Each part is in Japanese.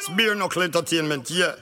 Spear Knuckle Entertainment, yeah.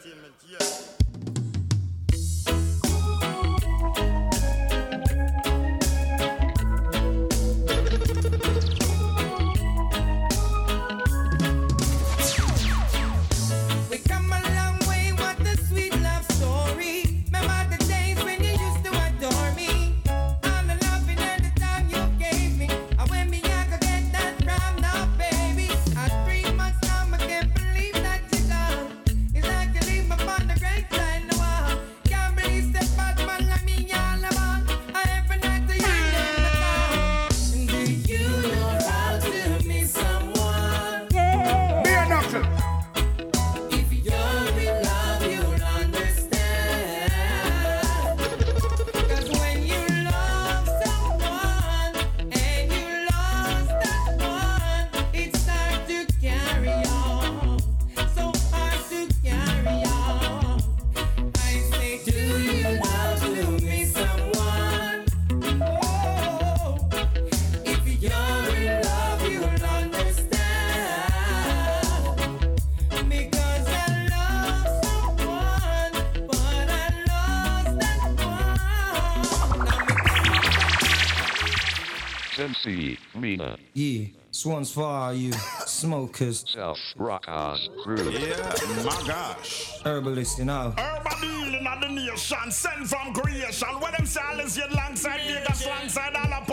One's for all you smokers, South Rockers crew. Yeah, my gosh. herbalists, you know. Urban dealing of the nation, sent from creation. When them silence you alongside Vegas, alongside all the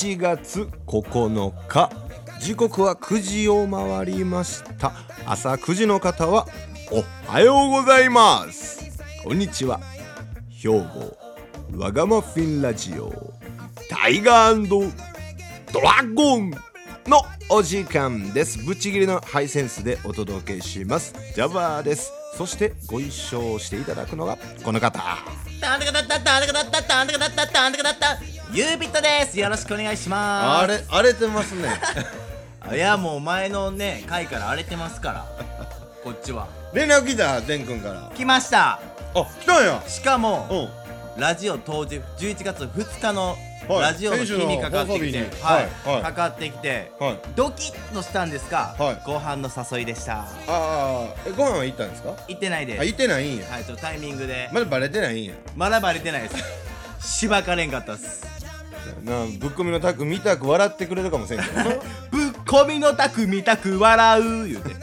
1月9日。時刻は9時を回りました。朝9時の方はおはようございます。こんにちは。兵庫わがまフィンラジオ。タイガードラゴンのお時間です。ぶっちぎりのハイセンスでお届けします。ジャバーです。そしてご一緒していただくのがこの方。タンタカタッタタンタカタッタタンタカタッタタンタカタッタユービットです。よろしくお願いします。あれ荒れてますね。いやもう前のね回から荒れてますから。こっちは。連絡来た天くんから。来ました。あ来たんや。しかもうん。ラジオ当日11月2日のはい。ラジオの日にかかってきて、はいはい。はい。かかってきて、はい。ドキッとしたんですが、はい。ご飯の誘いでした。ああえご飯は行ったんですか？行ってないです。あ行ってないんや。はいちょっとタイミングで。まだバレてないんや。まだバレてないです。しばかれんかったっすなあぶっ込みのタク見たく笑ってくれるかもしれんけど。な ぶっこみのたく見たく笑う言うて。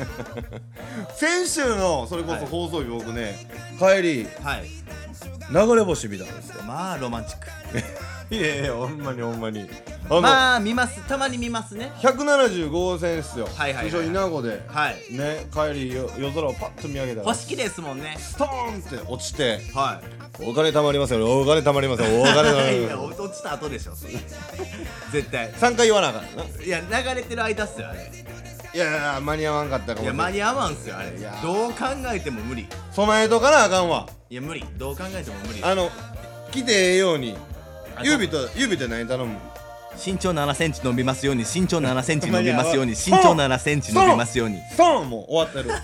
先週のそれこそ放送日僕ね帰りはい。流れ星見たんですよ。まあロマンチック いやいやほんまにほんまに。あの、まあ見ます。たまに見ますね。175号線っすよ。はいはいはい通称稲子で。はい。ね帰りよ夜空をパッと見上げたら。星綺麗ですもんね。ストーンって落ちて。はお金貯まりますよお金貯まりますよ。お金貯まいります 落ちた後でしょ。そ れ絶対。3回言わなあかんな。いや流れてる間っすよあれ。いやいや間に合わんかったかもいや間に合わんっすよあれ。いや。どう考えても無理。い備えとかなあかんわ。や無理。どう考えても無理。あの来てええようにあ指と指と何頼む身長7センチ伸びますように身長7センチ伸びますように身長7センチ伸びますように。ストーンもう終わってる。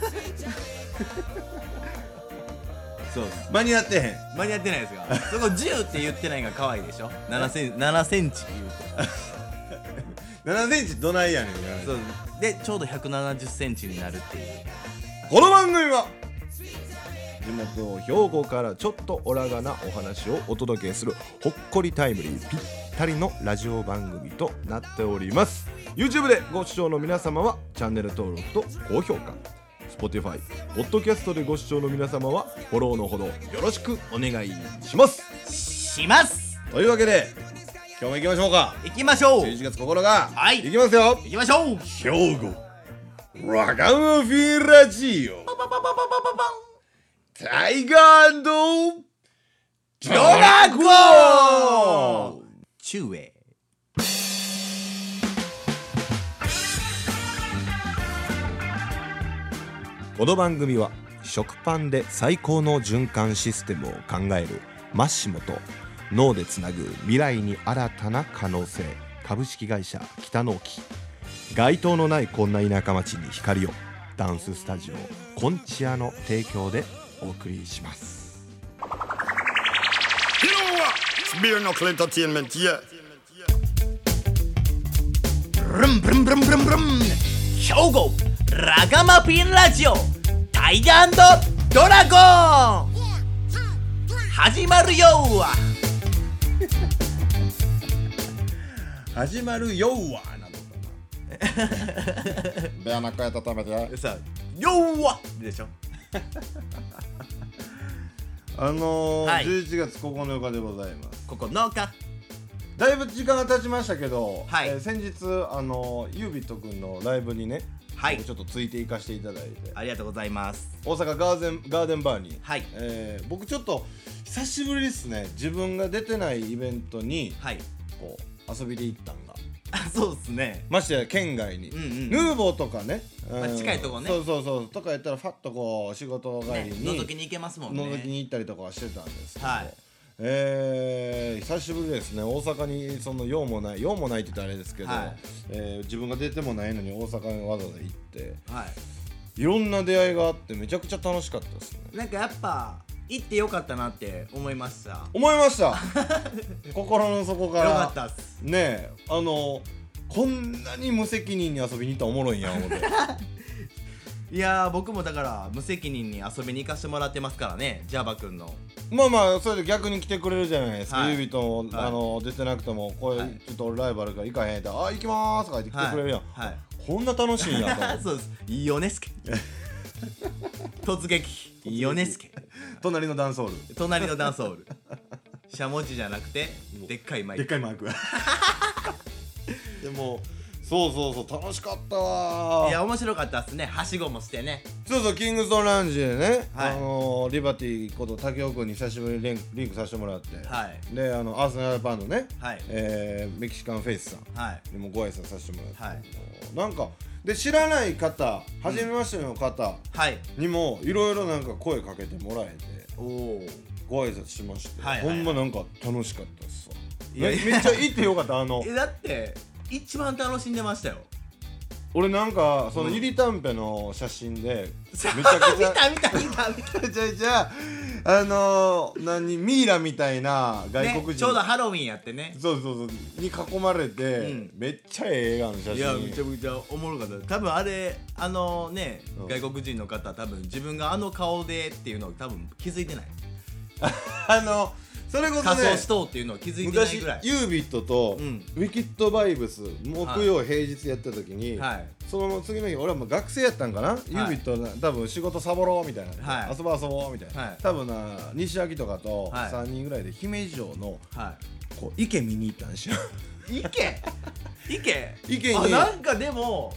そうです。間に合ってへん。間に合ってないですがそこ10って言ってないのが可愛いでしょ？7セン 7センチ言うて。7センチどないやねんそう。でちょうど170センチになるっていう。この番組は地元兵庫からちょっとオラがなお話をお届けするほっこりタイムリーぴったりのラジオ番組となっております。YouTube でご視聴の皆様はチャンネル登録と高評価。Spotify、Podcast でご視聴の皆様はフォローのほどよろしくお願いします。します。というわけで今日も行きましょうか。行きましょう。11月9日はい。行きますよ。行きましょう。兵庫ラガンフィラジオタイガードラゴン中英この番組は食パンで最高の循環システムを考えるマッシモと脳でつなぐ未来に新たな可能性。株式会社北納期街灯のないこんな田舎町に光を。ダンススタジオコンチアの提供でお送りします。兵庫ラガマピンラジオタイガードラゴン始まるよ始まるよーわなのか。な ベアナさよわでしょあのーはい。11月9日でございます。ここ農家だいぶ時間が経ちましたけど、はい。えー先日あのユービット君のライブにね、はい。僕ちょっとついていかせていただいて。ありがとうございます。大阪ガーデンガーデンバーに、はい。えー僕ちょっと久しぶりですね。自分が出てないイベントにはい。こう遊びで行ったんが。あ そうですね。ましてや県外に、うんうんヌーボーとかね、まあうん。近いとこね。そうそうそう。とかやったらファッとこう仕事帰ねりに、覗きに行けますもんね。覗きに行ったりとかはしてたんですけど、はい。えー久しぶりですね。大阪にその用もない用もないって言ったらあれですけど、はい。えー自分が出てもないのに大阪にわざわざ行って。はい。いろんな出会いがあってめちゃくちゃ楽しかったですね。なんかやっぱ行ってよかったなって思いました。よ思いました。心の底から。かったっす。ねえあのこんなに無責任に遊びに行ったらおもろいんや思って。いやー僕もだから無責任に遊びに行かせてもらってますからねジャバ君の。まあまあそれで逆に来てくれるじゃないですか、はい。ユービと、はい。あの出てなくてもこれ、はい。ちょっと俺ライバルから行かへんって「あ行きまーす」とか言って来てくれるやん、はい、はい。こんな楽しいんやと。そうです。いいよね突撃。いいよねすけ隣のダンソール。隣のダンスホール。しゃもじじゃなくてでっかいマイク。でっかいマーク。でもそうそうそう楽しかったわ。いや面白かったっすね。はしごもしてね。そうそうキングストンラウンジでね、はい。あのリバティこと竹雄君に久しぶりにリンリンクさせてもらって、はい。であのアーセナルバンドね、はい。えーメキシカンフェイスさん。はい。にもご挨拶させてもらって、はい。なんかで知らない方初めましての方はい。にもいろいろなんか声かけてもらえておおご挨拶しまして、はいはいはい。ほんまなんか楽しかったっすわ。いやめめっちゃ行ってよかったあの。えだって一番楽しんでましたよ俺なんかそのゆりたんぺの写真でめちゃくちゃ見た見た見た見た。めちゃめちゃあのー、何ミイラみたいな外国人、ね、ちょうどハロウィンやってね。そうそうそうに囲まれて、うん。めっちゃええ笑顔の写真。いやめちゃめちゃおもろかった。多分あれあのね、うん。外国人の方多分自分があの顔でっていうのを多分気づいてない。あのそれこそね仮装しとうっていうのを気づいてない昔ぐらい。ユービットと、うん。ウィキッドバイブス木曜平日やった時に、はい。その次の日俺はもう学生やったんかな、ユービットな多分仕事サボろうみたいな、はい。遊ぼう遊ぼうみたいな、はい。多分な西脇とかとはい。3人ぐらいで姫路城のはこう池見に行ったんですよ。い 池？池？池に。あなんかでも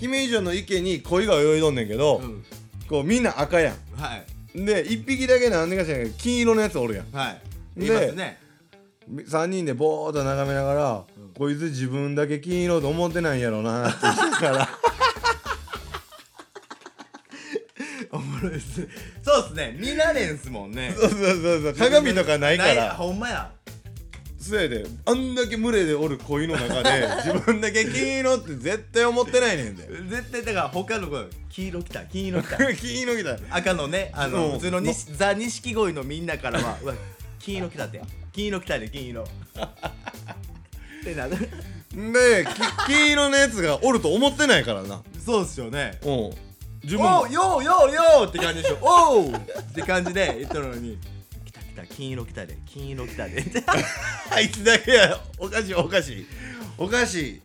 姫路城の池に鯉が泳いどんねんけど、うん。こうみんな赤やはい。んで1匹だけなんでか知らんけど金色のやつおるやん。はいでいますね。3人でぼーっと眺めながら、こいつ自分だけ金色と思ってないんやろなって言いながら。おもろいです。そうっすね。見られんすもんね。そうそうそうそう。鏡とかないから。ほんまや。そやで。あんだけ群れでおる恋の中で 自分だけ金色って絶対思ってないねんで。絶対だから他の子黄色きた。黄色きた。金色来た。赤のねあうんの普通のにザ錦鯉のみんなからはうわ金色きたって。金色きたで金色。ってなる。でき 金色のやつがおると思ってないからな。そうっすよね。うん。自分も。おうようようようって感じでしょ。おうって感じで言ったのに。来た来た金色来たで金色来たで。あいつだけやおかしいおかしい。おかしい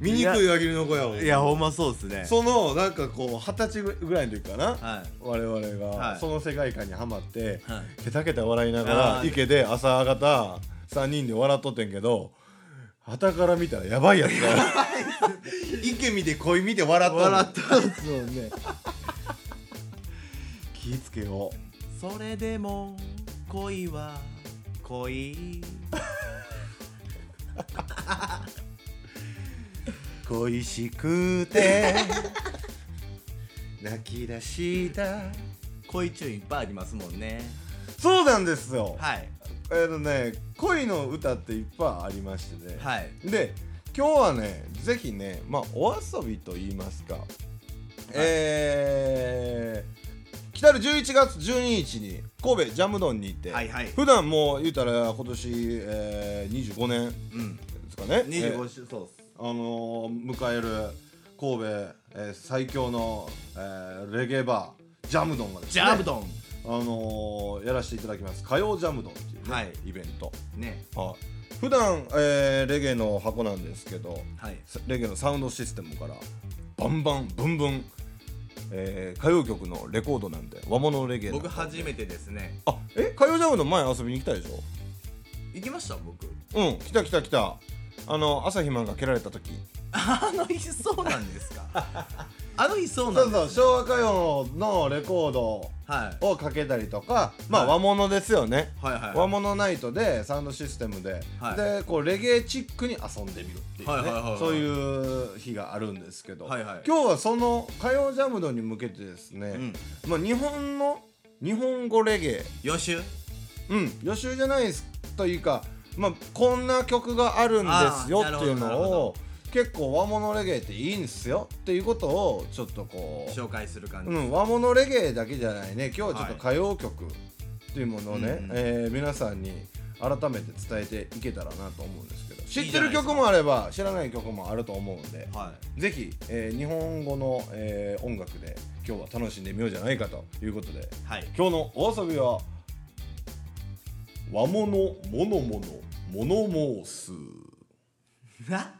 醜い輪切りの子やわいやほんまそうっすね。そのなんかこう二十歳ぐらいの時かな、はい。我々はい。がその世界観にはまって、はケタケタ笑いながあらー。池で朝方3人で笑っとってんけど旗から見たらやばいやつが。池見て恋見て笑っとんの。笑ったんすもんね。気ぃつけよう。それでも恋は恋 恋しくて。泣き出した恋チューンいっぱいありますもんね。そうなんですよ、はい。えっとね恋の歌っていっぱいありましてね、はい。で今日はねぜひねまあお遊びと言いますか、えー、来たる11月12日に神戸ジャムドンに行って、はいはい。普段もう言うたら今年、えー、25年うん。ですかね。25周そうっすあのー迎える神戸、えー最強の、えーレゲエバージャムドンがで。すねジャブドン。あのーやらせていただきます。火曜ジャムドンっていうね、はい。イベント。ね。はい。普段、えーレゲエの箱なんですけどはい。レゲエのサウンドシステムからバンバンブンブン、えー歌謡曲のレコードなんで和物レゲエ僕初めてですね。あえ？歌謡ジャムドン前遊びに来たでしょ？行きました？僕。うん。来た来た来たあの朝日マンが蹴られた時。あの日そうなんですか？あの日そうそうんなですそう昭和歌謡のレコードはい。をかけたりとかまあはい和物ですよね、はいはい和物ナイトでサウンドシステムで、はい。でこうレゲエチックに遊んでみるっていうね、はいはいはいはいそういう日があるんですけど、はいはい。今日はその歌謡ジャムドに向けてですね、うん。まあ、日本の日本語レゲエ。予習？うん予習じゃないです。というか、まあ、こんな曲があるんですよっていうのを結構和物レゲエっていいんですよっていうことをちょっとこう紹介する感じ。うん、和物レゲエだけじゃないね。今日はちょっとはい歌謡曲っていうものをね、うんえー皆さんに改めて伝えていけたらなと思うんですけど。知ってる曲もあれば知らない曲もあると思うんではぜひ、えー日本語の、えー音楽で今日は楽しんでみようじゃないかということで。いはい。今日のお遊びは和物モノモノモノ申す。な？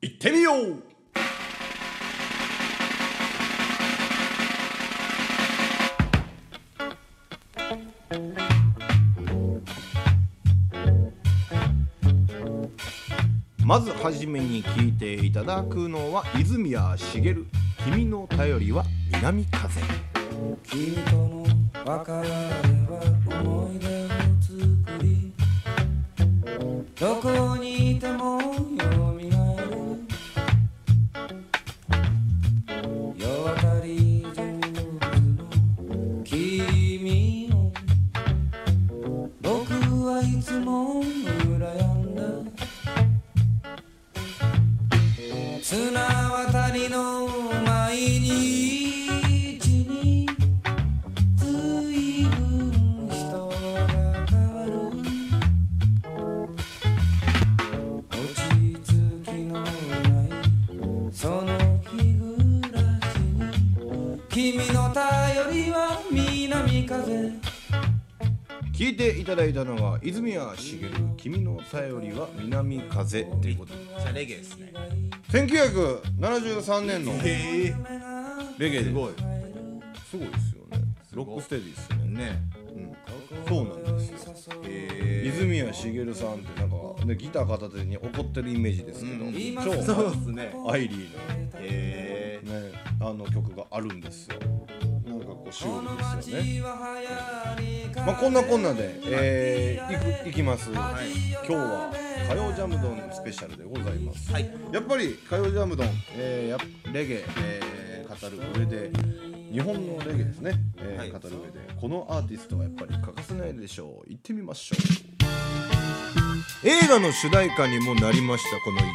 行ってみよう。まずはじめに聞いていただくのは泉谷しげる「君の頼りは南風」君との別れは思い出を作りどこにいてもただいたのは泉谷しげる「君の頼りは南風」ということ。でじゃあレゲエですね。1973年のへえ。レゲエです。ごい。すごいですよね。ロックステディですね。ね。うん、そうなんですよ。へ泉谷しげるさんってなんか、ね、ギター片手に怒ってるイメージですけど、うん。超そうっすね。アイリーへの、ね、あの曲があるんですよなんかこうシュールですよね。まあこんなこんなで、えー、いくいきます、今日は火曜ジャムドンスペシャルでございます、はい。やっぱり火曜ジャムドン、えー、やっレゲエ、えー語る上で日本のレゲエですね、えーはい。語る上で。このアーティストはやっぱり欠かせないでしょう。行ってみましょう。映画の主題歌にもなりましたこの一曲、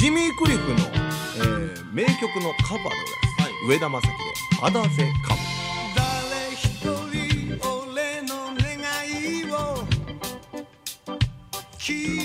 ジミー・クリフの、えー名曲のカバーでございます、上田正樹で「肌ぜかむ」誰聞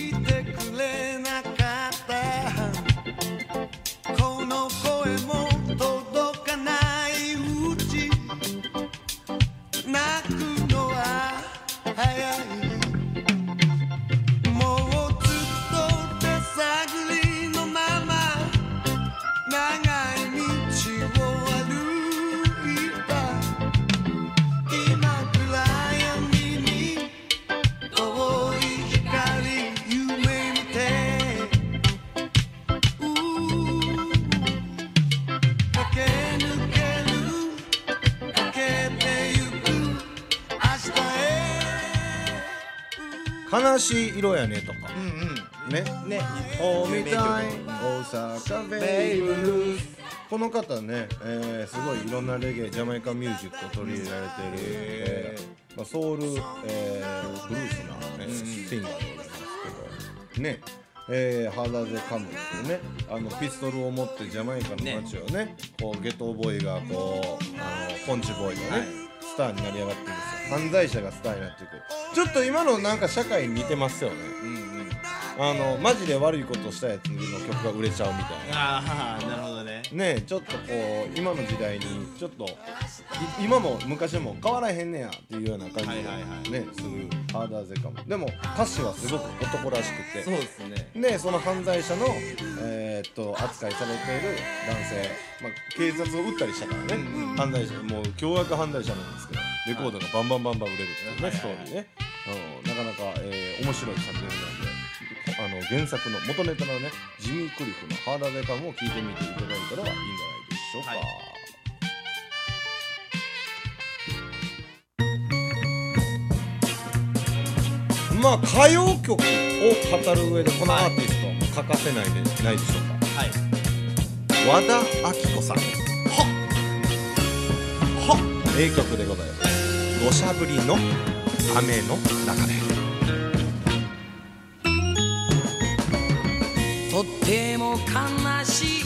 大阪ベイブルース。この方ね、えーすごいいろんなレゲエジャマイカミュージックを取り入れられている、えー。まあ、ソウル、えーブルースな、ねシンガーでございますけどね。えー、ハーダーゼカムっていうね。あのピストルを持ってジャマイカの街をねこうゲトボーイがこうあのポンチボーイがね、スターになり上がってるんですよ犯罪者がスターになっていく。ちょっと今のなんか社会に似てますよねあのマジで悪いことしたやつの曲が売れちゃうみたいな。ああなるほどね。ねちょっとこう今の時代にちょっとい今も昔も変わらへんねやっていうような感じで、ねはいはいはい。するハーダーゼカムでも歌詞はすごく男らしくて。そうですね。でその犯罪者の、えーっと扱いされている男性、まあ、警察を撃ったりしたからね、犯罪者もう凶悪犯罪者なんですけど。レコードがバンバンバンバン売れるっていうね、ストーリーね、うん、なかなか、えー面白い作品であの原作の元ネタのねジミー・クリフの「ハーダーゼカム」を聞いてみていただいたらいいんじゃないでしょうか。はいまあ歌謡曲を語る上でこのアーティスト欠かせないでないでしょうか。はい。和田アキ子さん。はは名曲でございます。土砂降りの雨の中でとっても悲しい。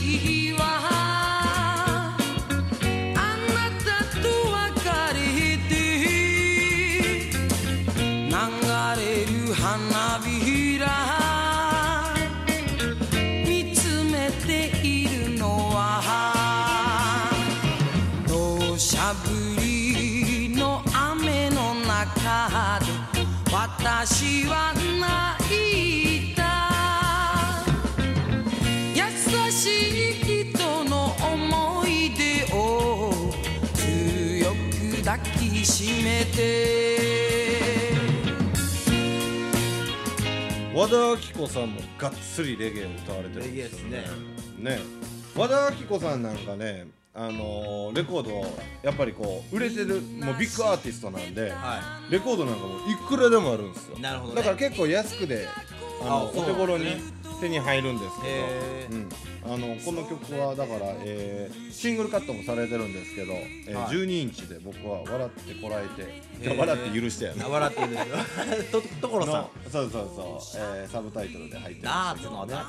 和田アキ子さんもがっつりレゲエを歌われてるんですよね。ね。和田アキ子さんなんかねあのーレコードやっぱりこう売れてるもうビッグアーティストなんで、はレコードなんかもいくらでもあるんですよ。なるほどね。だから結構安くであのお手頃に手に入るんですけへど、うん、あのこの曲はだから、えーシングルカットもされてるんですけど、えーはい。12インチで僕は笑ってこらえて、笑って許してやなあ笑ってるんですよ。と所さん。のそうそうそう、えーサブタイトルで入ってましたけどね。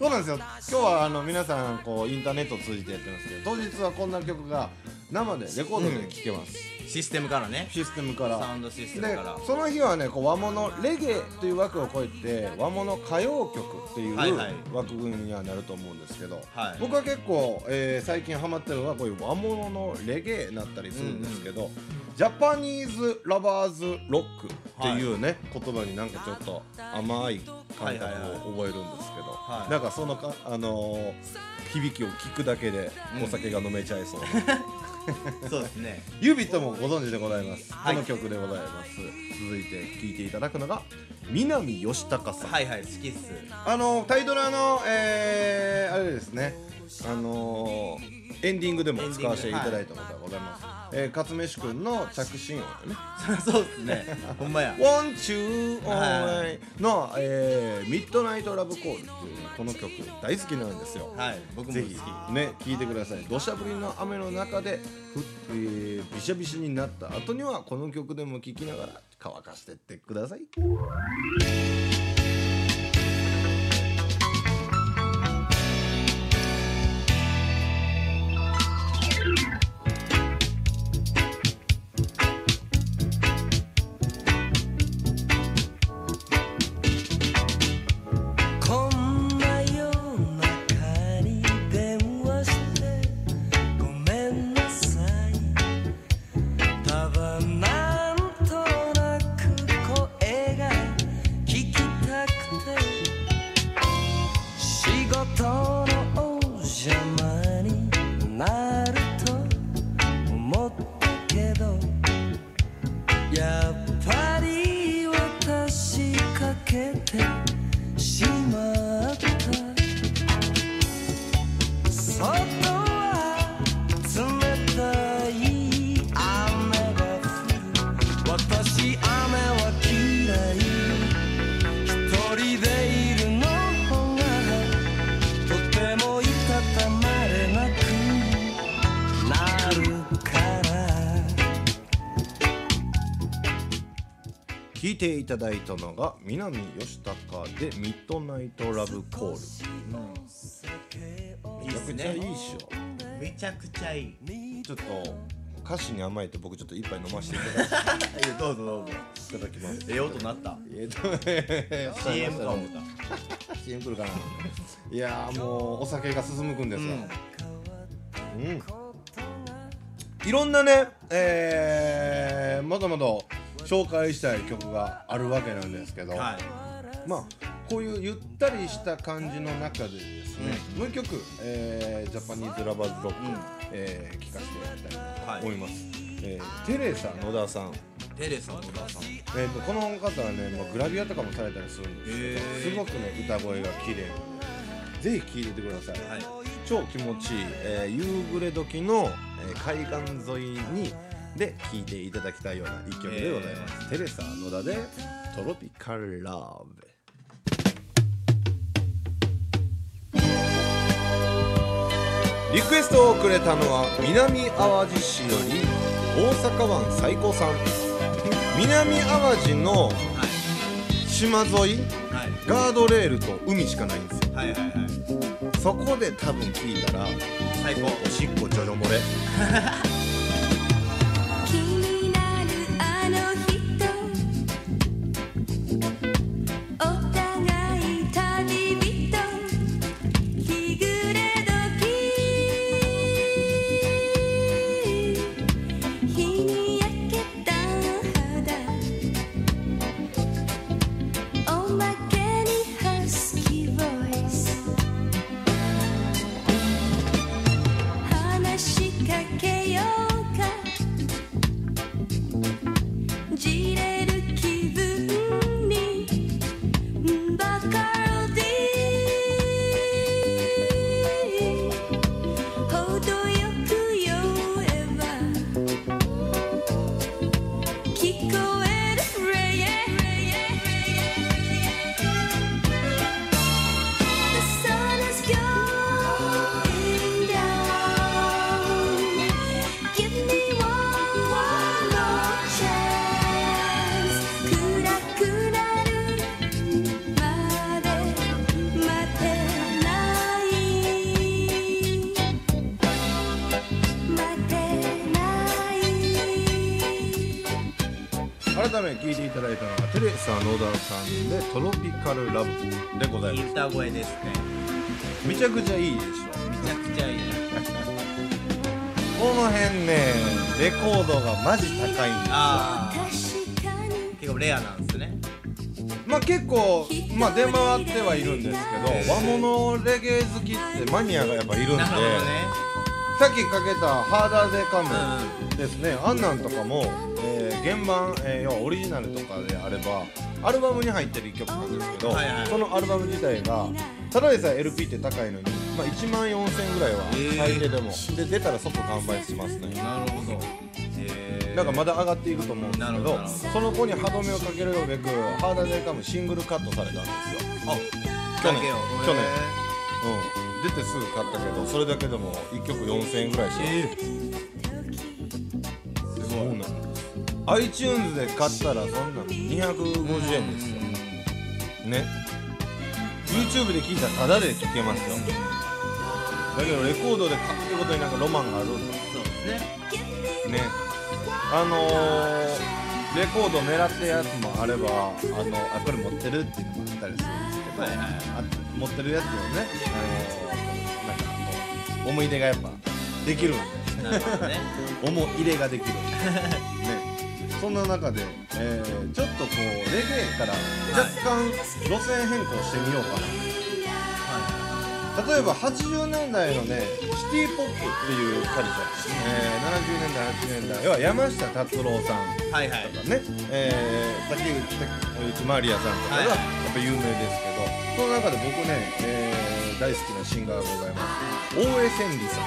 そうなんですよ。今日はあの皆さんこうインターネットを通じてやってますけど当日はこんな曲が生でレコードで聴けます、システムからね。システムから。サウンドシステムでから。その日はねこう和物レゲエという枠を超えて和物歌謡曲っていうはいはい。枠組みにはなると思うんですけど、はい。僕は結構、えー最近ハマってるのはこういう和物のレゲエになったりするんですけど、ジャパニーズ・ラバーズ・ロックっていうね、言葉になんかちょっと甘い感覚を覚えるんですけど、はい。なんかそのか、あのー響きを聞くだけでお酒が飲めちゃいそうな、そうですね。ユビットもご存知でございます、はい。この曲でございます。続いて聴いていただくのが南佳孝さん、はいはい好きっす。あのタイトルあのえー、あれですね。あのーエンディングでも使わせていただいたことがございます、えー、勝飯くんの着信音でね。そうっすね。ほんまや「Won't You は Always」の、えー「ミッドナイトラブコール」っていうこの曲大好きなんですよ。はい。僕も好ぜきひね聞いてください。土砂降りの雨の中でふ、えーびしゃびしゃになった後にはこの曲でも聴きながら乾かしてってくださいていただいたのが南吉高で「ミッドナイトラブコール」めちゃくちゃいいっしょ。めちゃくちゃいい。ちょっと歌詞に甘えて僕ちょっと一杯飲ませていただいて。どうぞどうぞ。いただきます。ええ音なった。えっと CM か思った。CM 来るかな。いやーもうお酒が進むくんですわ。うん、いろんなねえー、まだまだ紹介したい曲があるわけなんですけど、はい。まあこういうゆったりした感じの中でですね、もう一曲、えージャパニーズラバーズロック、えー聴かせていただきたいなと思います、えーテレサ野田さん。テレサ野田さん。えー、とこの方はね、まあ、グラビアとかもされたりするんですけど、すごくね歌声が綺麗でぜひ聴いててください、はい。超気持ちいい、えー夕暮れ時の、えー海岸沿いにで聴いていただきたいような一曲でございます、テレサ野田で「トロピカルラブ」リクエストをくれたのは南淡路市より大阪湾最高さん南淡路の島沿いはい。ガードレールと海しかないんですよ。はいはいはい。そこで多分聞いたら最高。おしっこちょろ漏れ で「トロピカルラブ」でございます。歌声ですね。めちゃくちゃいいでしょ。めちゃくちゃいい。この辺ねレコードがマジ高いんですよ。ああ確かに。結構レアなんですねまあ結構まあ出回ってはいるんですけど和物レゲエ好きってマニアがやっぱいるんでなるほどね。さっきかけた「ハーダーでカム」ですね、あんなんとかも、えー原版、えー要はオリジナルとかであればアルバムに入ってる一曲なんですけど、はいはい。そのアルバム自体がただでさえ LP って高いのに、まあ、1万4000円ぐらいはえー最低でも、で出たら即完売しますね。なるほど。へなんかまだ上がっていくと思うんですけどなるほどなるほど。その子に歯止めをかけるべく「ハーダーでカム」シングルカットされたんですよ。あ去年。去年。へうん。出てすぐ買ったけどそれだけでも1曲4000円ぐらいします、そうなんです iTunes で買ったらそんなの250円ですよ。ね。YouTube で聞いたらタダで聴けますよ。だけどレコードで買ってことになんかロマンがあるんそうですね。ね。あのー、レコード狙ってやつもあればあのあこれ持ってるっていうのもあったりするんですけど、はいはいあ持ってるやつをね、あのー、なんかこう思い出がやっぱできるんで 思い入れができる。ねそんな中で、えーちょっとこうレゲエから若干路線変更してみようかな、例えば80年代のねシティポップっていうカルチャー、えー、70年代80年代要は山下達郎さんとかはいはい。ね、えー、竹内まりやさんとかがはい。やっぱ有名ですけど、その中で僕ね、えー大好きなシンガーがございます。大江千里さん。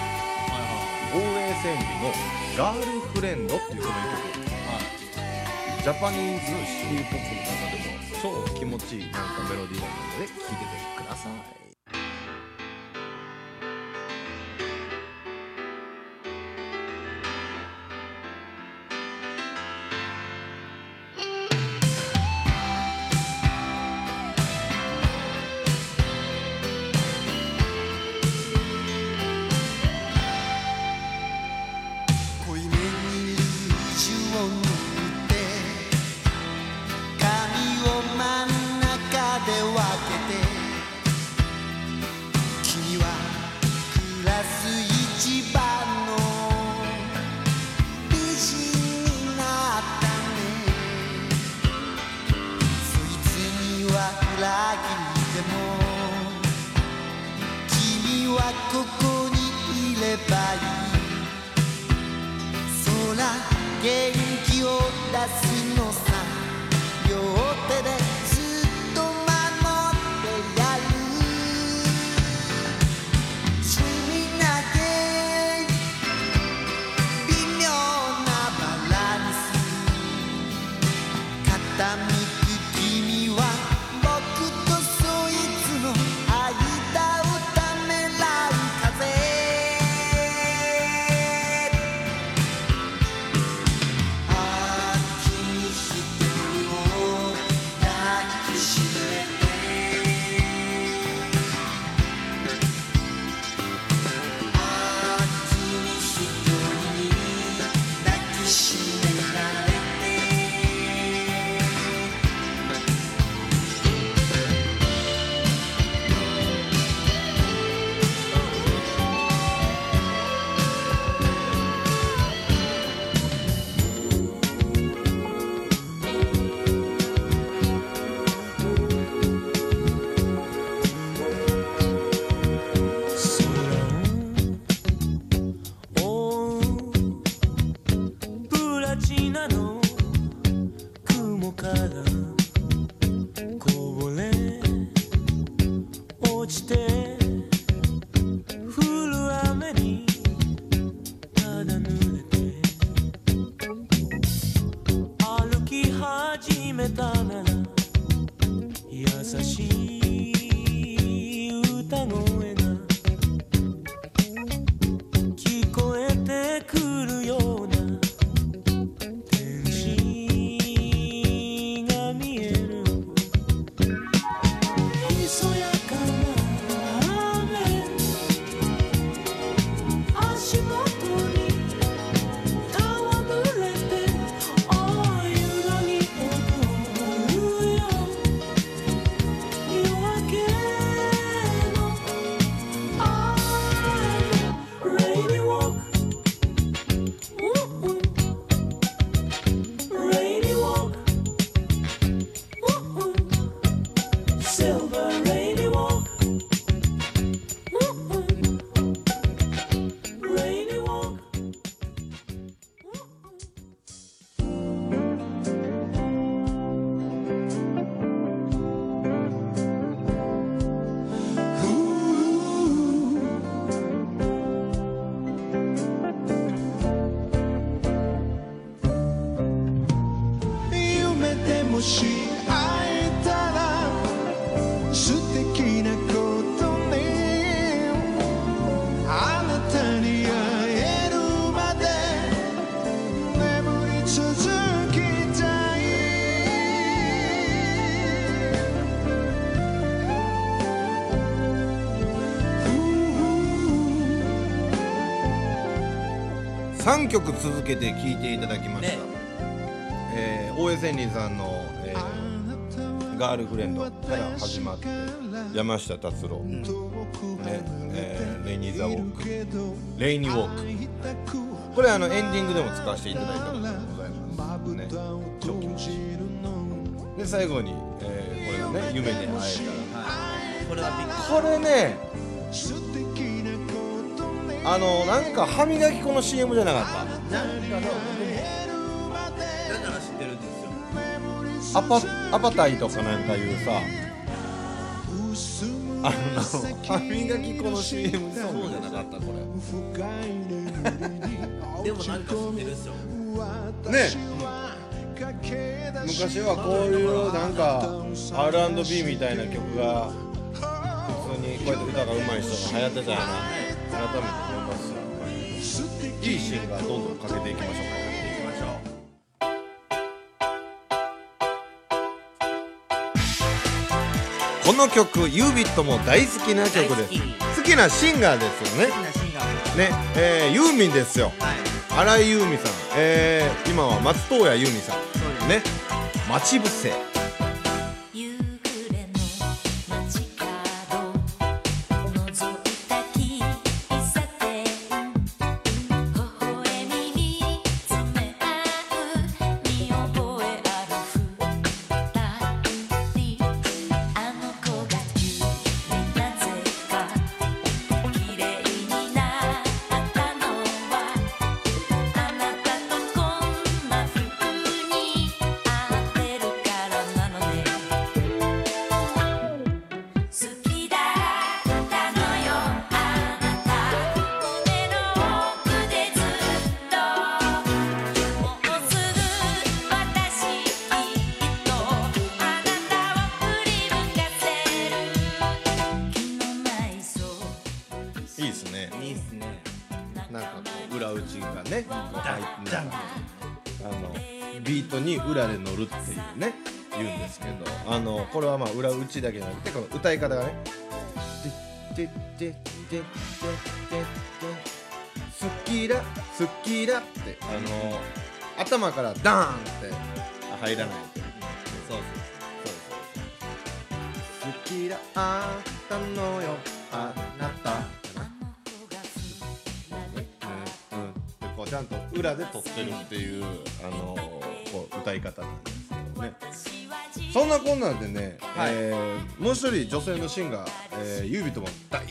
大江千里の「ガールフレンド」っていうこの曲ジャパニーズシティポップの中でも超気持ちいいなんかメロディーなので聴いててください también. 3曲続けて聴いていただきました、ね。えー大江千里さんの、えーガールフレンド」から始まって山下達郎、ねえーレイニー・ザ・ウォーク。レイニー・ウォーク。これあのエンディングでも使わせていただいたことがございます。ね。超気持ちいい。で最後に、えーこれがね夢で会えたら。これはこれねあのなんか歯磨き粉の CM じゃなかっりなんかのだから知ってるんですよた。アパアパタイとかなんかいうさあの 歯磨き粉の CM そうじゃなかった？こ でもなんか知ってるっすよ。れね昔はこういうなんか R&B みたいな曲が普通にこうやって歌が上手い人が流行ってたよな。改めて思います。よいいシーンがどんどんかけていきましょうか。けていきましょう。この曲ユービットも大好きな曲です。大好好きなシンガーですよね。ねえー、ユーミンですよ。はい。新井由美さん、えー、今は松任谷由実さん。ね。待ち伏せけなくてこの歌い方がね「てってててて好きだ好きだ」ってあの頭からダーンって入らないそうそうそうそう好きだあったのよあなたうんうん、でこうちゃんと裏で撮ってるっていう、あのこう歌い方なんでそんなこんなんでね、はい。えーもう一人女性のシンガー、えー、ユービとも大好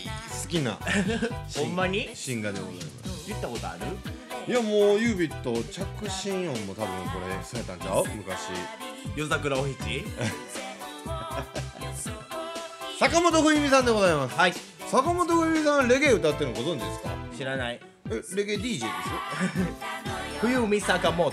きな ほんまに？シンガーでございます。言ったことある？いやもうユービと着信音も多分これされたんちゃう？昔。夜桜おひち？坂本冬美さんでございます。はい。坂本冬美さんレゲエ歌ってるのご存知ですか？知らない。えレゲエ DJ ですよ。冬海坂本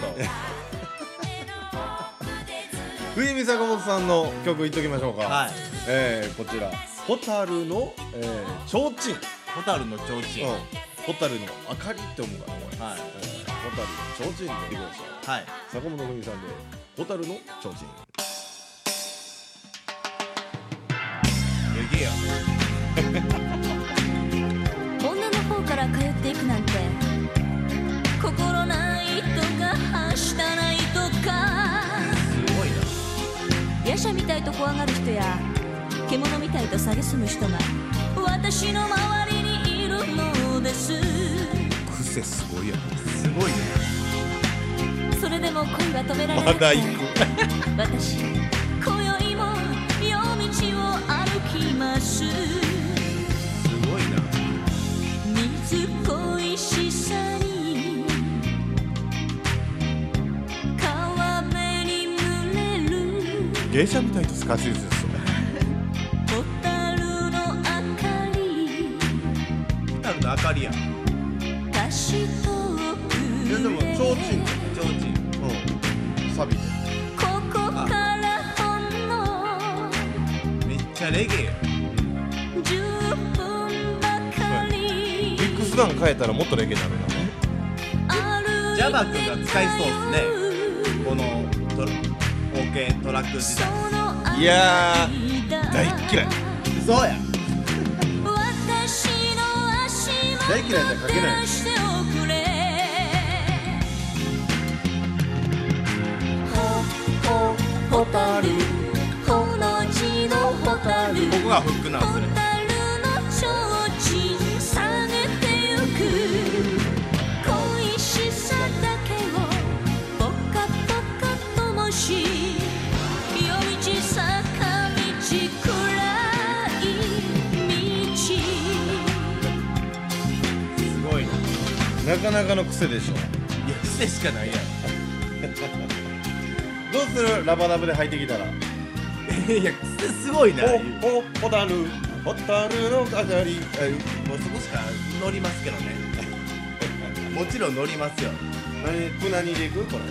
冬美坂本さんの曲言っときましょうか。はい。えー、こちら「蛍の、えー、ちょうちん」蛍の提灯。うん「蛍の明かり」って思うかなこれ。はい。えー蛍のちょうちんでいきましょうはい。坂本冬美さんで「蛍のちょうちん」怖がる人や獣みたいと蔑む人が私の周りにいるのです。癖すごいや。んすごいね。それでも恋は止められまなくてだ行く。私今宵も夜道を歩きます。すごいな。水恋しさに芸者みたいとスカシウスですよ。蛍の明かり。蛍の明かりや。いやでもちょうちん提灯。うん。サビでここからほんの。めっちゃレゲエや。10分ばかり。ミックスダウン変えたらもっとレゲエになるんだねジャバ君が使いそうっすね。このトラ系トラック時代いや大嫌い。そうや。大嫌いじゃ書けない。ここがフックなんですね。ななかなかの癖でしょ。いや癖しかないや どうする？ラバダブで入ってきたら。んいや癖すごいなおおホタル。ホタルの飾りえもうそこしか乗りますけどね。もちろん乗りますよ。何プナニでいく？これ。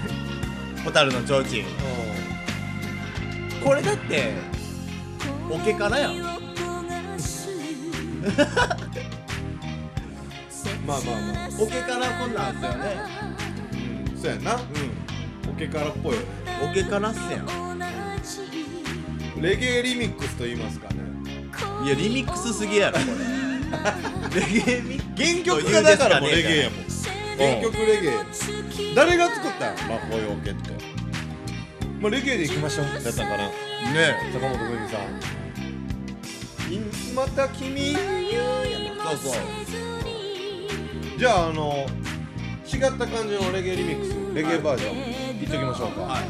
ホタルの提灯。これだってオケからやんまあまあまあ。オケからこんなんすよね。うん。そうやな。うオケカラっぽいよオケからっすやん。レゲエリミックスと言いますかね。いやリミックスすぎやろこれ。レゲエミック原曲がだからもうレゲエやもん原曲レゲエ誰が作ったん？ラフォイオケって。まあレゲエでいきましょう。だったかなね坂本冬美さん。いまた君。そうそうじゃああの違った感じのレゲエリミックスレゲエバージョンいっときましょうか、はい。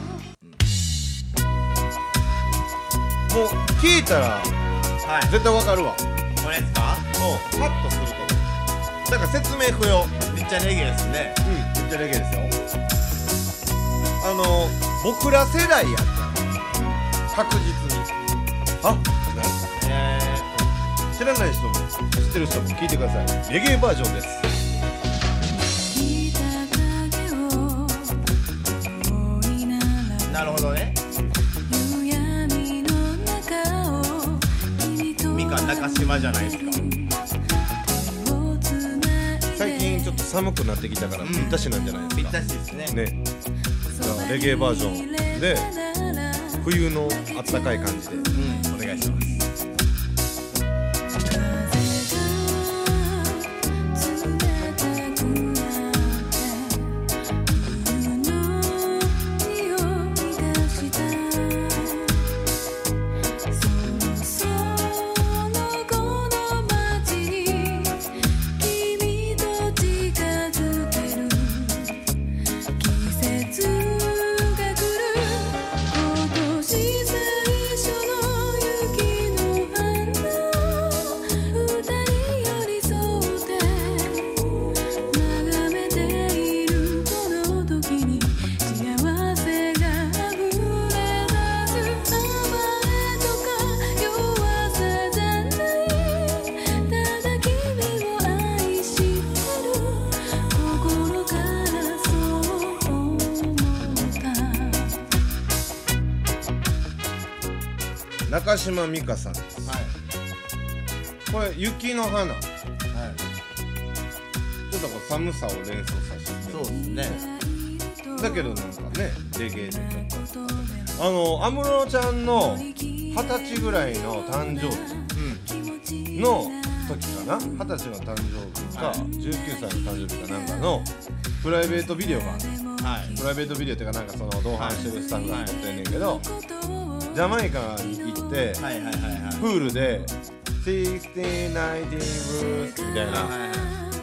もう聞いたらはい。絶対わかるわ。これですか？もう。パッとすると。だから説明不要。めっちゃレゲエですね。うん。めっちゃレゲエですよ。あの僕ら世代やったら確実に。あえ知らない人も知ってる人も聞いてください。レゲエバージョンです島じゃないですか。最近ちょっと寒くなってきたからうん。ぴったしなんじゃないですか、ぴったしですね。ね。じゃあレゲエバージョンで冬のあったかい感じで中島美嘉さんです。はい。これ雪の花。ちょはいっとこう寒さを連想させて。そうですね。だけどなんかねレゲエでちょっと。あの安室ちゃんの二十歳ぐらいの誕生日の時かな。二十歳の誕生日か、19歳の誕生日かなんかのプライベートビデオがあるはい。プライベートビデオっていうかなんかその同伴してるスタッフが撮ってんねんけど、ジャマイカにはいはいはいはい。プールで「1690 Blues」みたいな、はいはい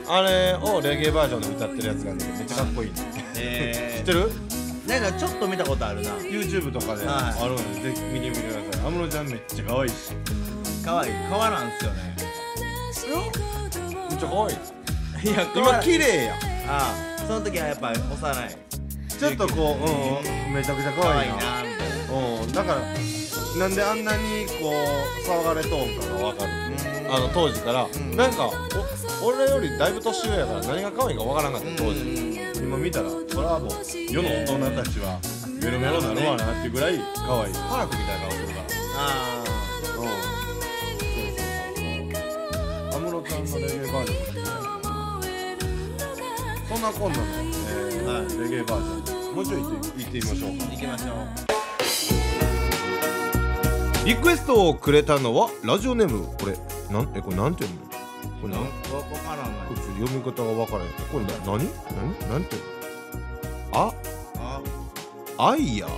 あれをレゲエバージョンで歌ってるやつがあるんだけどめっちゃかっこいい、え知ってる？ー、なんかちょっと見たことあるな。YouTube とかで。はい。あるんで、ぜひ見てみてください。安室ちゃんめっちゃ可愛い。し可愛い。川なんですよねめっちゃ可愛い。いや今綺麗や。んああ。その時はやっぱ幼い。ちょっとこう、うんうん、めちゃくちゃ可愛いな。可愛いなみたいな。うん、だからなんであんなにこう騒がれとんかが分かる。あの当時から、ん。なんかお俺よりだいぶ年上やから何が可愛いか分からんかった当時、うん。今見たらそれはもう世の大人たちはメロメロなるわなっていうぐらい可愛い。パー。クみたいな顔するからあうんそうそうそう。安室ちゃんのレゲエバージョンも聞いてみたいそんなこんなの、えーはい。レゲエバージョン。もうちょい行って行ってみましょう。かあ行きましょうリクエストをくれたのはラジオネーム。これなんえこれなんていうのこれなんわからないこれ読み方が分からへんこれな何何なんていうのああアイヤー。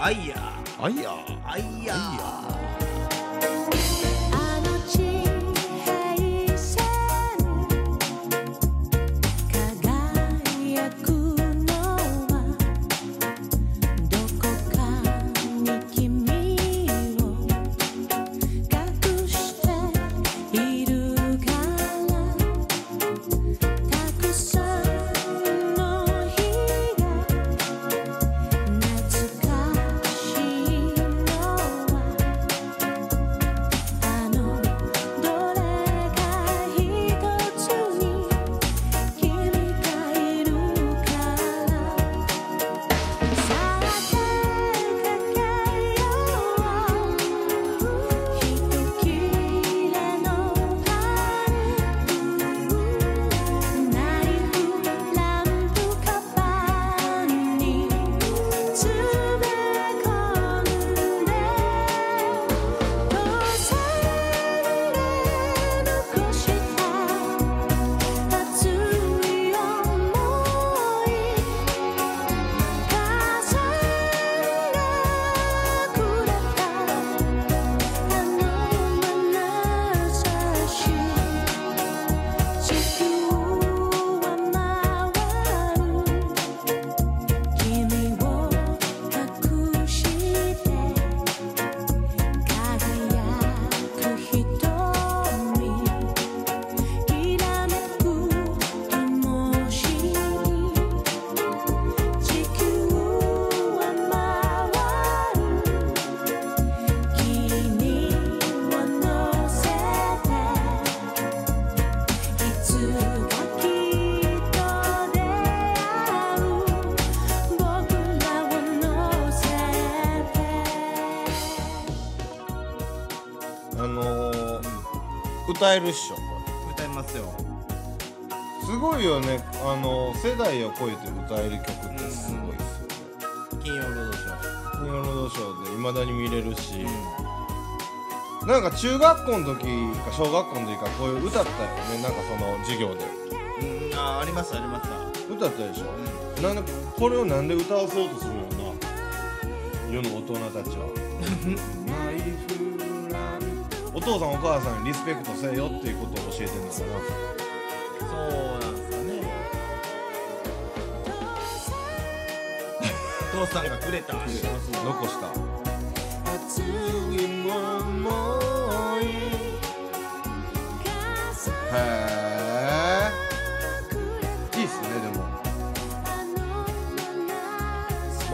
あいやアイヤー。あいや歌えるっしょ。こ歌いますよ。れすごいよね。あの世代を超えて歌える曲ってすごいっすよね。金曜ロードショー。金曜ロードショーでいまだに見れるし、なんか中学校の時か小学校の時かこういう歌ったよね。なんかその授業で。うん。あありましたありました歌ったでしょ、なんでこれをなんで歌わそうとするよな世の大人たちは 父さんお母さんにリスペクトせえよっていうことを教えてんのかそうなんですかね。父さんがくれたな残した。熱い思いへえいいっすねでも。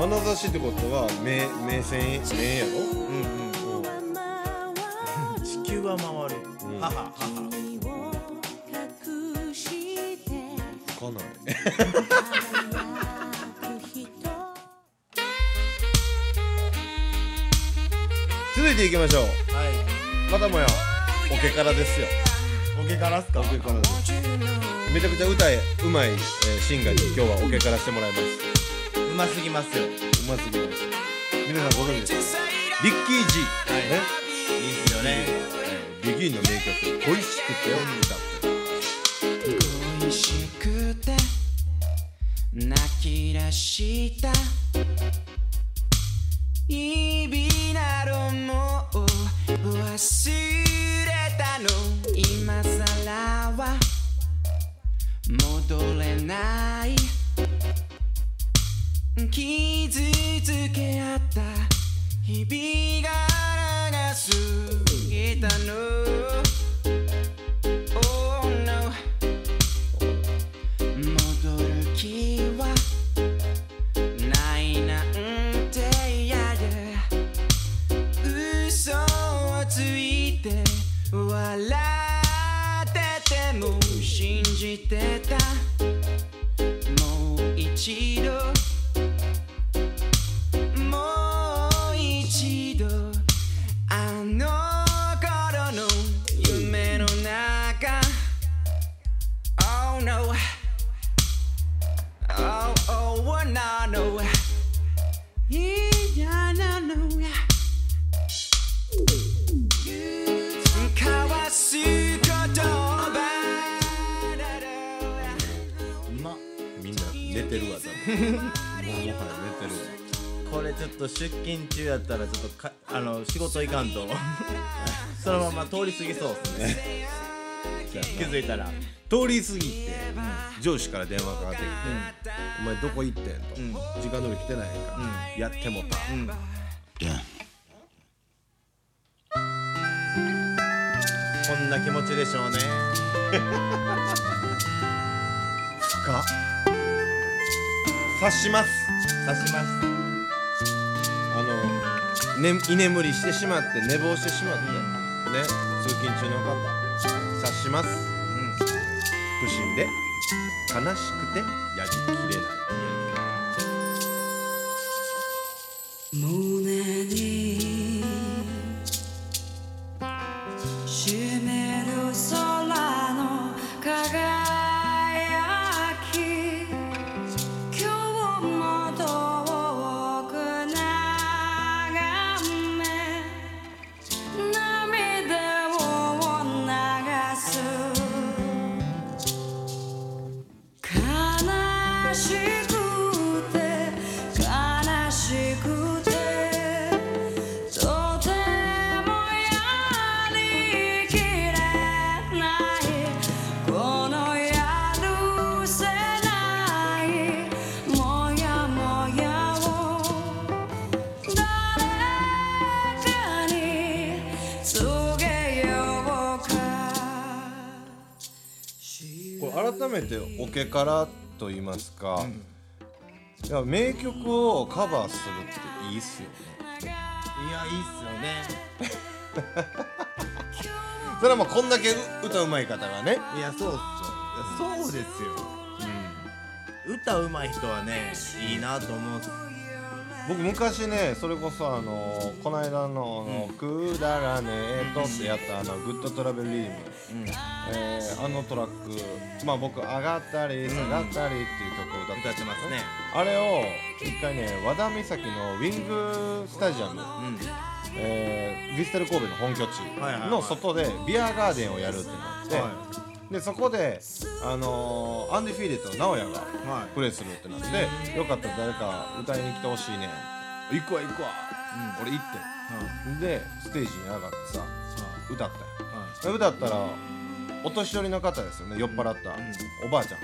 眼差しってことは目目線目やろ？続いていきましょう。はい。またもやオケからですよ。オケからっすか？オケからです。めちゃくちゃ歌えうまい、えーシンガーに今日はオケからしてもらいます。うますぎますよ。うますぎます。皆さんご存知ですか？リッキー G、はい。ね？いいっすよね。ビギンの名曲「恋しくて」を歌って恋しくて泣き出したない。傷つけ合った日々が長す。ぎたの。勤中やったらちょっとかあの仕事行かんと。そのまま通り過ぎそうっすね。気づいたら。通り過ぎて、上司から電話かかってきて「お前どこ行ってん?」と、うん。時間通り来てないんか、やってもた」うん。こんな気持ちでしょうね。深っ。察します。刺しますあの、ね、居眠りしてしまって寝坊してしまって、ね通勤中の方察します。うん。不審で悲しくてやりきれない。てオケからと言いますか、いや名曲をカバーするっていいっすよね。いやいいっすよね。それはもうこんだけ歌うまい方がね。いやそうっすよ。そうですよ、歌うまい人はねいいなと思うっす僕昔ねそれこそあのこの間のあの「くだらねえと」ってやったあの「グッドトラベルリーム」えーあのトラックまあ僕「上がったり下がったり」っていう曲を歌って歌ってますね。あれを一回ね和田岬のウィングスタジアム、えーヴィステル神戸の本拠地の外でビアガーデンをやるってなって、はでそこで、あのーアンディ・フィーレットの直哉がはい。プレイするってなって、よかったら誰か歌いに来てほしいね。ん行くわ行くわ、俺行って、でステージに上がってさ、歌ったよ、歌ったらお年寄りの方ですよね酔っ払った、おばあちゃん、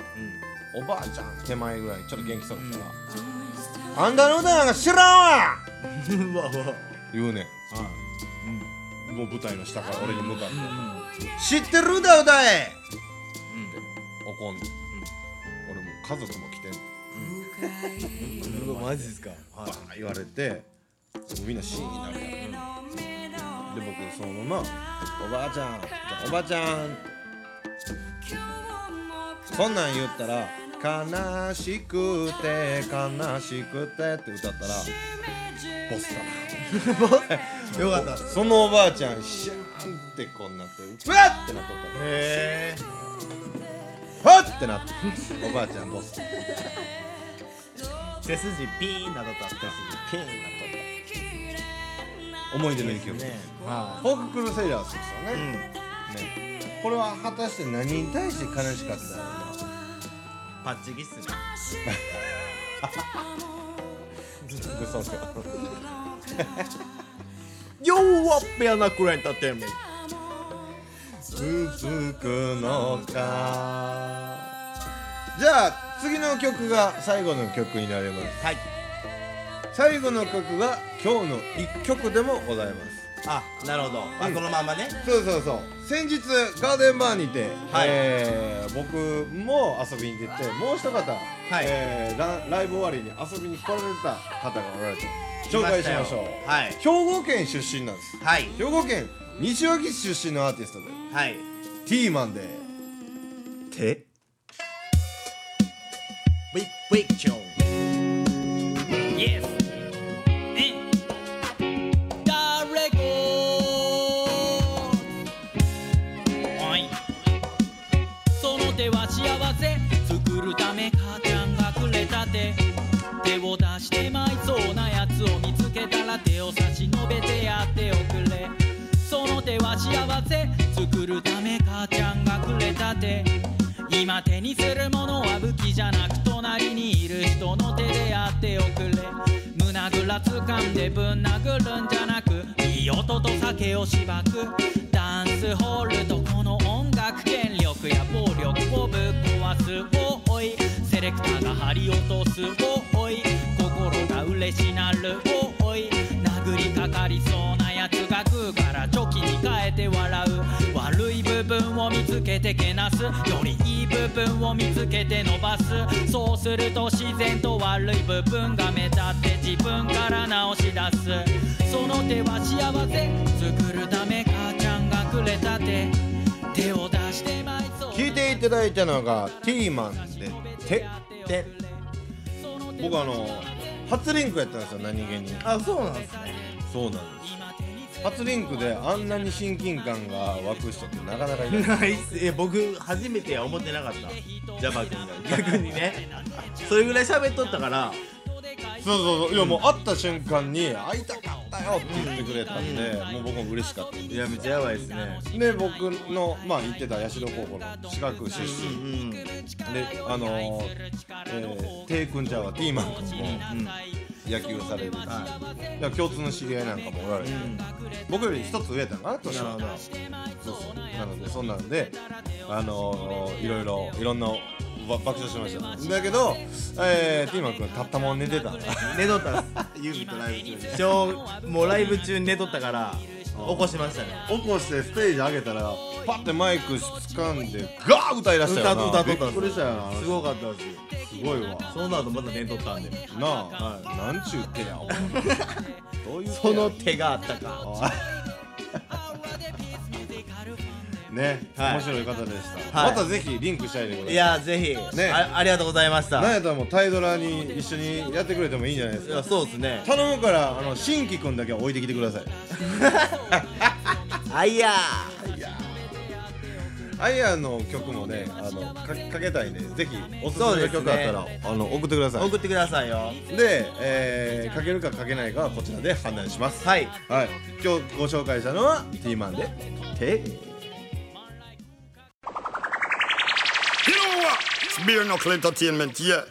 おばあちゃん手前ぐらいちょっと元気そうな人が、あんたの歌なんか知らんわ！言うねん、もう舞台の下から俺に向かって「知ってる歌歌え!」って怒んねん、俺も家族も来てんねん。うわマジですか。バーン言われてみんなシーンになるやんで僕そのまま「おばあちゃん。じゃあおばあちゃん」そんなん言ったら「悲しくて悲しくて」って歌ったらボスだ よかった。そのおばあちゃんシャーンってこうなってうわっってなっとった。のへえはっってなっておばあちゃんボス背筋ピーンなどった。背筋ピーンなっとった。思い出の一曲ねはフォーククルセイラーズですよね,、ね。これは果たして何に対して悲しかったんだろパッチギっすね。うな嘘。かヨーワッペアナクルエンターテインメン続くのか。じゃあ次の曲が最後の曲になります。はい。最後の曲が今日の一曲でもございます。あなるほど。あ、うん。このままね。そうそうそう。先日ガーデンバーにて、はい。えー僕も遊びに出てもう一方、えーラライブ終わりに遊びに来られた方がおられて紹介しましょう。はい。兵庫県出身なんです。はい。兵庫県西脇市出身のアーティストで。はい。ティーマンで。手ビッグビッグチョン Yes えつけたら手を差し伸べてやっておくれ。その手は幸せ作るため母ちゃんがくれた手。今手にするものは武器じゃなく隣にいる人の手でやっておくれ。胸ぐら掴んでぶん殴るんじゃなくいい音と酒をしばく。ダンスホールとこの音楽権力や暴力をぶっ壊す。おい。セレクターが張り落とす。おい。心が嬉しなる。おい殴りかかりそうなやつが食うからチョキに変えて笑う。悪い部分を見つけてけなす。よりいい部分を見つけて伸ばす。そうすると自然と悪い部分が目立って自分から直し出す。その手は幸せ。作るため母ちゃんがくれた手手を出してまいそう。聞いていただいたのがティーマンで手手僕あの初リンクやったんですよ何気に。あそうなんですね。そうなんです。初リンクであんなに親近感が湧く人ってなかなかいない。ないっす。え僕初めては思ってなかった。ジャバ君が。逆にね。それぐらい喋っとったからそうそうそう。いやもう会った瞬間に「会いたかったよ」って言ってくれたんで、もう僕も嬉しかったいやめっちゃやばいですね。で僕のまあ行ってた社高校の四角出身、であのー、えー、テイ君ちゃんはティーマン君も、野球されるし、いや共通の知り合いなんかもおられて、僕より一つ上やったのかな年は。なそうそう。なのでそんなんであのー、いろいろいろんなば爆笑しました。だけど、えー、ティーマン君立ったまま寝てた。んだ寝とったんです。ユーミンとライブ中に。もうライブ中に寝とったから起こしましたね。起こしてステージ上げたらパッてマイク掴んでガー歌い出したよな。歌っとったびっくりしたよな。すごかったですすごいわ。その後また寝とったんで。なあ、なんちゅう手や どういう手や。その手があったか。あね、はい。面白い方でした、はい。またぜひリンクしたいでございます。いやぜひ、ね。あありがとうございました。なんやったらもうタイドラに一緒にやってくれてもいいんじゃないですか。いやそうですね。頼むからあの新規くんだけは置いてきてください。あいやアイアンの曲もねあのかかけたいんでぜひおすすめの曲あったら、あの送ってください。送ってくださいよ。で、えー、かけるかかけないかはこちらで判断します。はい。はい。今日ご紹介したのは T マンで「手」You bare no entertainment, yeah.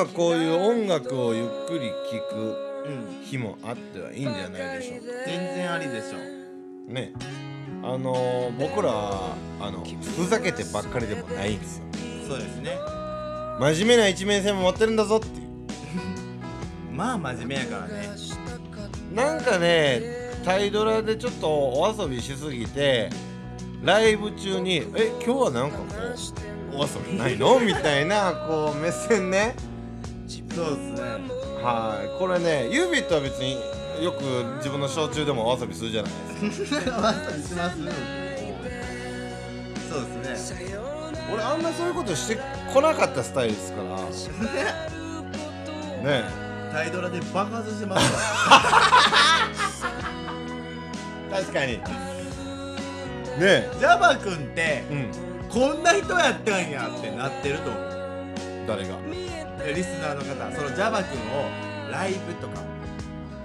はこういう音楽をゆっくり聴く日もあってはいいんじゃないでしょうか。全然ありでしょね。あのー僕らはあのふざけてばっかりでもないんですよ。そうですね。真面目な一面性も持ってるんだぞっていう。まあ真面目やからね。なんかねタイドラでちょっとお遊びしすぎてライブ中に「え今日はなんかこうお遊びないの?」みたいなこう目線ねそうですね。はい。これねユービットは別によく自分の小中でもお遊びするじゃないです。かお遊びしますそうですね。俺あんまそういうことしてこなかったスタイルですから。ね。タイドラで爆発してます。わ 確かに。ね。ジャバ君ってうん。こんな人やったんやってなってると思う。誰が？えリスナーの方そのジャバ君をライブとか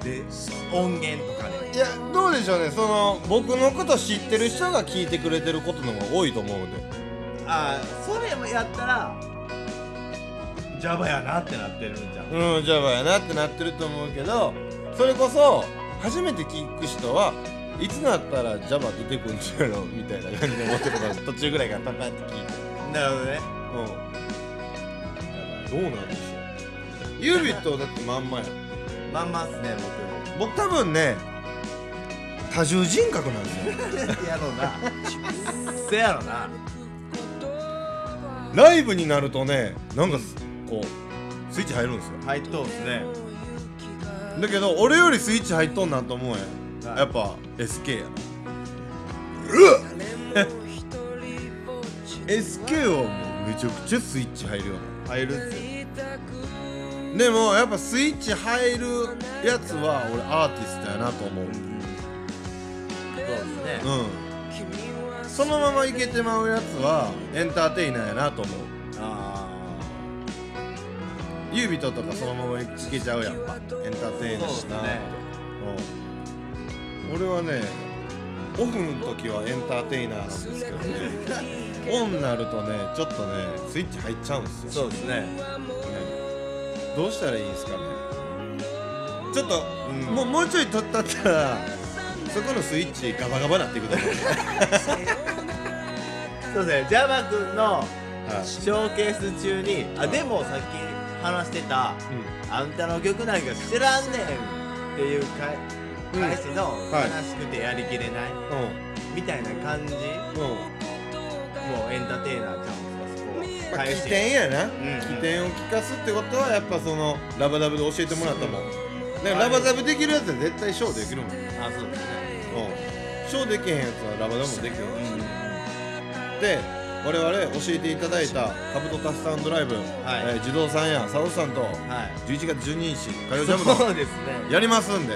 で音源とかで。いやどうでしょうね。その僕のこと知ってる人が聞いてくれてることの方が多いと思うので。ああそれもやったらジャバやなってなってるんじゃんうんジャバやなってなってると思うけどそれこそ初めて聞く人はいつなったらジャバ出てくるんじゃろみたいな感じで思ってるから途中ぐらいからパパって聞いて。なるほどね。うんどうなんでしょう。ユービットだってまんまや。まんまっすね僕。多分ね多重人格なんですよ。僕 やろうな。せやろな。ライブになるとねなんかすこうスイッチ入るんですよ。入っとうっすね。だけど俺よりスイッチ入っとんなんと思うやん。やっぱ SK やな。うわ SK はもうめちゃくちゃスイッチ入るよ入るっすよでもやっぱスイッチ入るやつは俺アーティストやなと思う。そうですね。うん。そのままいけてまうやつはエンターテイナーやなと思う。あユービトとかそのままいけちゃうやんか。エンターテイナーそうっすね。やなってうん。俺はねオフの時はエンターテイナーなんですけどねオンになるとねちょっとねスイッチ入っちゃうんですよ。そうですね。ねどうしたらいいですかね。ちょっと、もうもうちょい取ったったらそこのスイッチガバガバなっていくと思うそうですね。ジャバ君のショーケース中にあでもさっき話してた、あんたの曲なんか知らんねん。っていうかうん。返しのはい。悲しくてやりきれない、みたいな感じ、もうエンターテイナーちゃうんまあ、起点やな、ん。起点を聞かすってことはやっぱそのラバダブで教えてもらったもん。だからラバダブできるやつは絶対ショーできるもん。あそうですね。うん。ショーできへんやつはラバダブもできるもん、で我々教えていただいたカブトタスタンドライブ、えー児童さんやサウスさんと、11月12日火曜ジャムそうですね。やりますんで。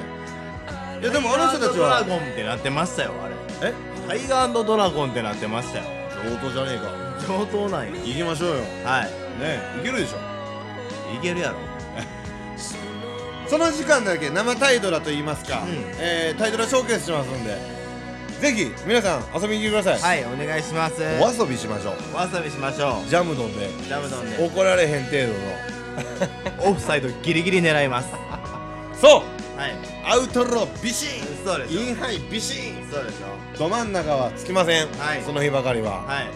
いやでもあの人たちはタイガードラゴンってなってましたよあれ。え？タイガードラゴンってなってましたよ上等じゃねえか。上等なんや。行きましょうよ。はい。ねいけるでしょ。いけるやろ。その時間だけ生タイドラと言いますか、えータイドラショーケースしますんで。ぜひ皆さん遊びに来てください。はいお願いします。お遊びしましょう。お遊びしましょジャム飲んで。うジャム飲んで。怒られへん程度の。オフサイドギリギリ狙います。そう。はい。アウトロービシン。そうでしょ。インハイビシン。そうでしょど真ん中はつきません、はい。その日ばかりは、はい。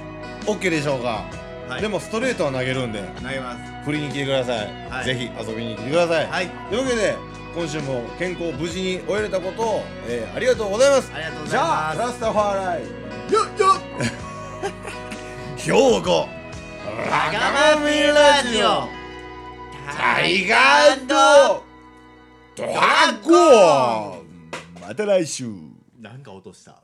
OK でしょうか、はい。でもストレートは投げるんで。投げます。振りに来てください、はい。ぜひ遊びに来てください、はい。というわけで今週も健康無事に終えれたことを、えーありがとうございます。ありがとうごじざいます。ゃあラスタファーライよっよっ。兵庫ラガマフィンラジオ。タイガード。ドラゴン。また来週。なんか落とした